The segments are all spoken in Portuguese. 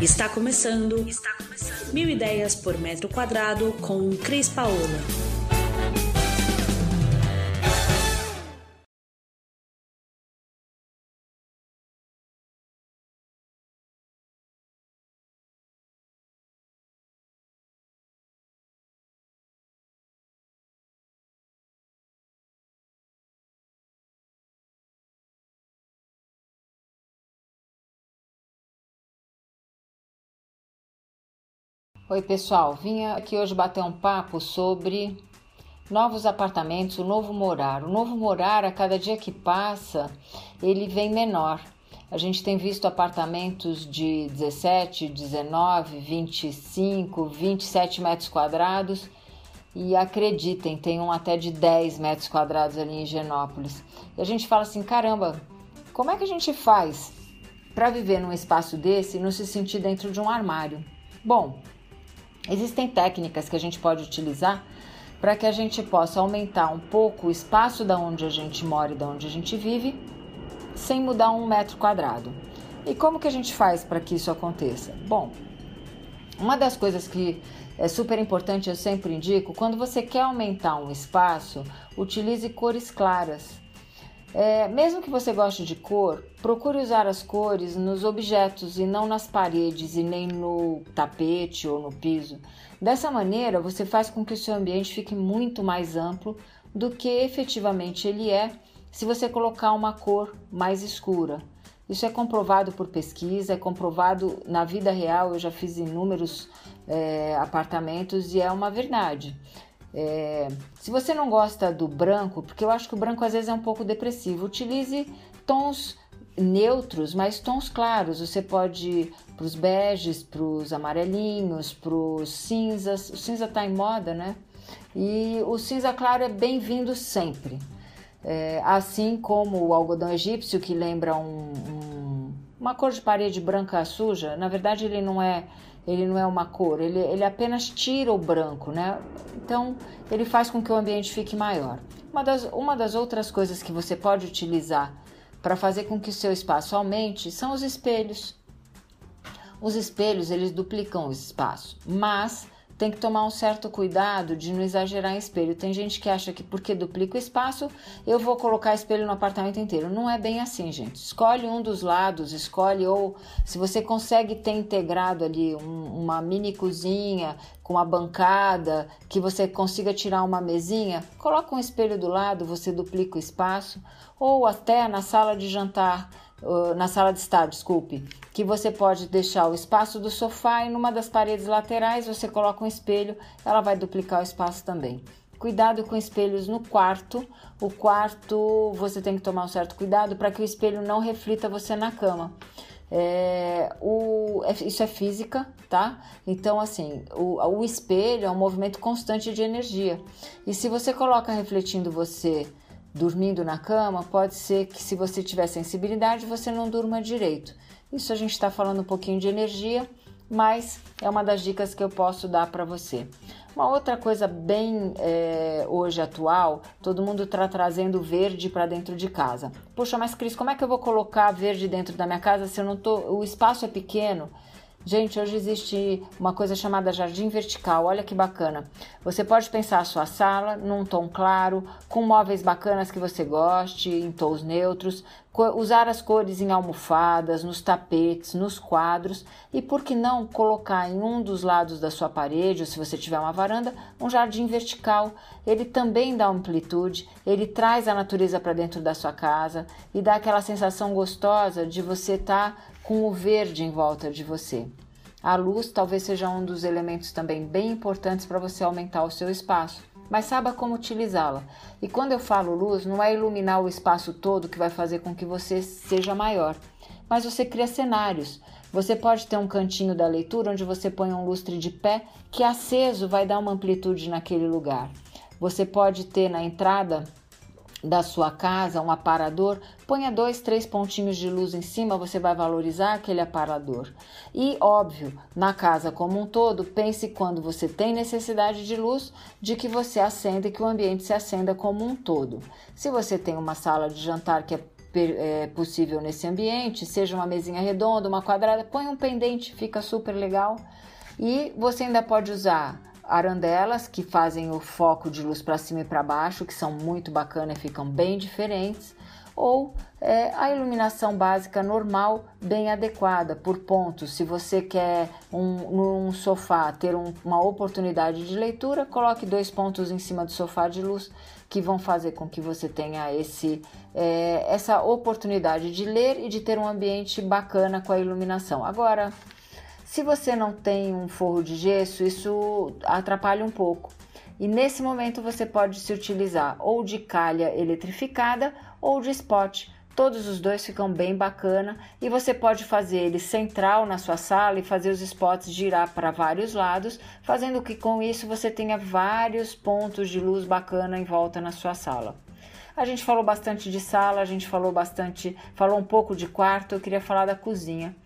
Está começando. Está começando. Mil ideias por metro quadrado com Cris Paola. Oi, pessoal. Vim aqui hoje bater um papo sobre novos apartamentos, o novo morar. O novo morar, a cada dia que passa, ele vem menor. A gente tem visto apartamentos de 17, 19, 25, 27 metros quadrados e acreditem, tem um até de 10 metros quadrados ali em Genópolis. E a gente fala assim: caramba, como é que a gente faz para viver num espaço desse e não se sentir dentro de um armário? Bom, Existem técnicas que a gente pode utilizar para que a gente possa aumentar um pouco o espaço da onde a gente mora e da onde a gente vive, sem mudar um metro quadrado. E como que a gente faz para que isso aconteça? Bom, uma das coisas que é super importante, eu sempre indico, quando você quer aumentar um espaço, utilize cores claras. É, mesmo que você goste de cor, procure usar as cores nos objetos e não nas paredes e nem no tapete ou no piso. Dessa maneira, você faz com que o seu ambiente fique muito mais amplo do que efetivamente ele é se você colocar uma cor mais escura. Isso é comprovado por pesquisa, é comprovado na vida real. Eu já fiz inúmeros é, apartamentos e é uma verdade. É, se você não gosta do branco, porque eu acho que o branco às vezes é um pouco depressivo, utilize tons neutros, mas tons claros. Você pode ir para os beges, para os amarelinhos, para os cinzas. O cinza está em moda, né? E o cinza claro é bem-vindo sempre. É, assim como o algodão egípcio, que lembra um, um, uma cor de parede branca suja, na verdade ele não é ele não é uma cor, ele, ele apenas tira o branco, né? Então, ele faz com que o ambiente fique maior. Uma das, uma das outras coisas que você pode utilizar para fazer com que o seu espaço aumente são os espelhos. Os espelhos, eles duplicam o espaço, mas tem que tomar um certo cuidado de não exagerar em espelho. Tem gente que acha que porque duplica o espaço, eu vou colocar espelho no apartamento inteiro. Não é bem assim, gente. Escolhe um dos lados, escolhe ou se você consegue ter integrado ali um, uma mini cozinha com uma bancada, que você consiga tirar uma mesinha, coloca um espelho do lado, você duplica o espaço, ou até na sala de jantar na sala de estar, desculpe, que você pode deixar o espaço do sofá e numa das paredes laterais você coloca um espelho, ela vai duplicar o espaço também. Cuidado com espelhos no quarto. O quarto você tem que tomar um certo cuidado para que o espelho não reflita você na cama. É, o, é, isso é física, tá? Então, assim, o, o espelho é um movimento constante de energia. E se você coloca refletindo você dormindo na cama, pode ser que se você tiver sensibilidade, você não durma direito. Isso a gente está falando um pouquinho de energia, mas é uma das dicas que eu posso dar para você. Uma outra coisa bem é, hoje atual, todo mundo está trazendo verde para dentro de casa. Poxa, mas Cris, como é que eu vou colocar verde dentro da minha casa se eu não tô, o espaço é pequeno? Gente, hoje existe uma coisa chamada jardim vertical. Olha que bacana. Você pode pensar a sua sala num tom claro, com móveis bacanas que você goste, em tons neutros, usar as cores em almofadas, nos tapetes, nos quadros e por que não colocar em um dos lados da sua parede, ou se você tiver uma varanda, um jardim vertical. Ele também dá amplitude, ele traz a natureza para dentro da sua casa e dá aquela sensação gostosa de você estar tá com o verde em volta de você. A luz talvez seja um dos elementos também bem importantes para você aumentar o seu espaço, mas saiba como utilizá-la. E quando eu falo luz, não é iluminar o espaço todo que vai fazer com que você seja maior, mas você cria cenários. Você pode ter um cantinho da leitura onde você põe um lustre de pé que aceso vai dar uma amplitude naquele lugar. Você pode ter na entrada da sua casa, um aparador, ponha dois, três pontinhos de luz em cima, você vai valorizar aquele aparador. E, óbvio, na casa como um todo, pense quando você tem necessidade de luz, de que você acenda e que o ambiente se acenda como um todo. Se você tem uma sala de jantar que é é, possível nesse ambiente, seja uma mesinha redonda, uma quadrada, põe um pendente, fica super legal. E você ainda pode usar arandelas que fazem o foco de luz para cima e para baixo, que são muito bacanas e ficam bem diferentes, ou é, a iluminação básica normal bem adequada por pontos. Se você quer um, num sofá ter um, uma oportunidade de leitura, coloque dois pontos em cima do sofá de luz que vão fazer com que você tenha esse, é, essa oportunidade de ler e de ter um ambiente bacana com a iluminação. Agora, se você não tem um forro de gesso, isso atrapalha um pouco. E nesse momento você pode se utilizar ou de calha eletrificada ou de spot. Todos os dois ficam bem bacana e você pode fazer ele central na sua sala e fazer os spots girar para vários lados, fazendo que com isso você tenha vários pontos de luz bacana em volta na sua sala. A gente falou bastante de sala, a gente falou bastante, falou um pouco de quarto, eu queria falar da cozinha.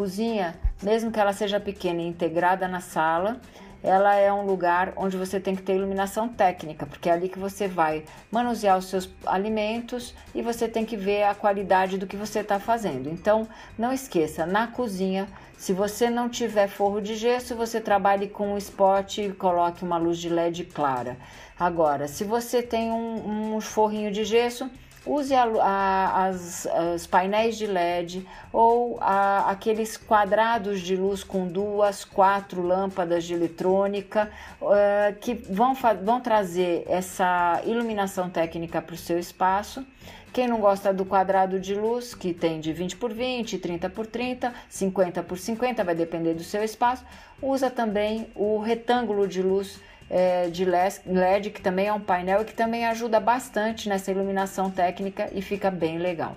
Cozinha, mesmo que ela seja pequena e integrada na sala, ela é um lugar onde você tem que ter iluminação técnica, porque é ali que você vai manusear os seus alimentos e você tem que ver a qualidade do que você está fazendo. Então, não esqueça, na cozinha, se você não tiver forro de gesso, você trabalhe com um spot e coloque uma luz de LED clara. Agora, se você tem um, um forrinho de gesso, Use a, a, as, os painéis de LED ou a, aqueles quadrados de luz com duas, quatro lâmpadas de eletrônica uh, que vão, vão trazer essa iluminação técnica para o seu espaço. Quem não gosta do quadrado de luz, que tem de 20 por 20, 30 por 30, 50 por 50, vai depender do seu espaço, usa também o retângulo de luz é, de LED, que também é um painel e que também ajuda bastante nessa iluminação técnica e fica bem legal.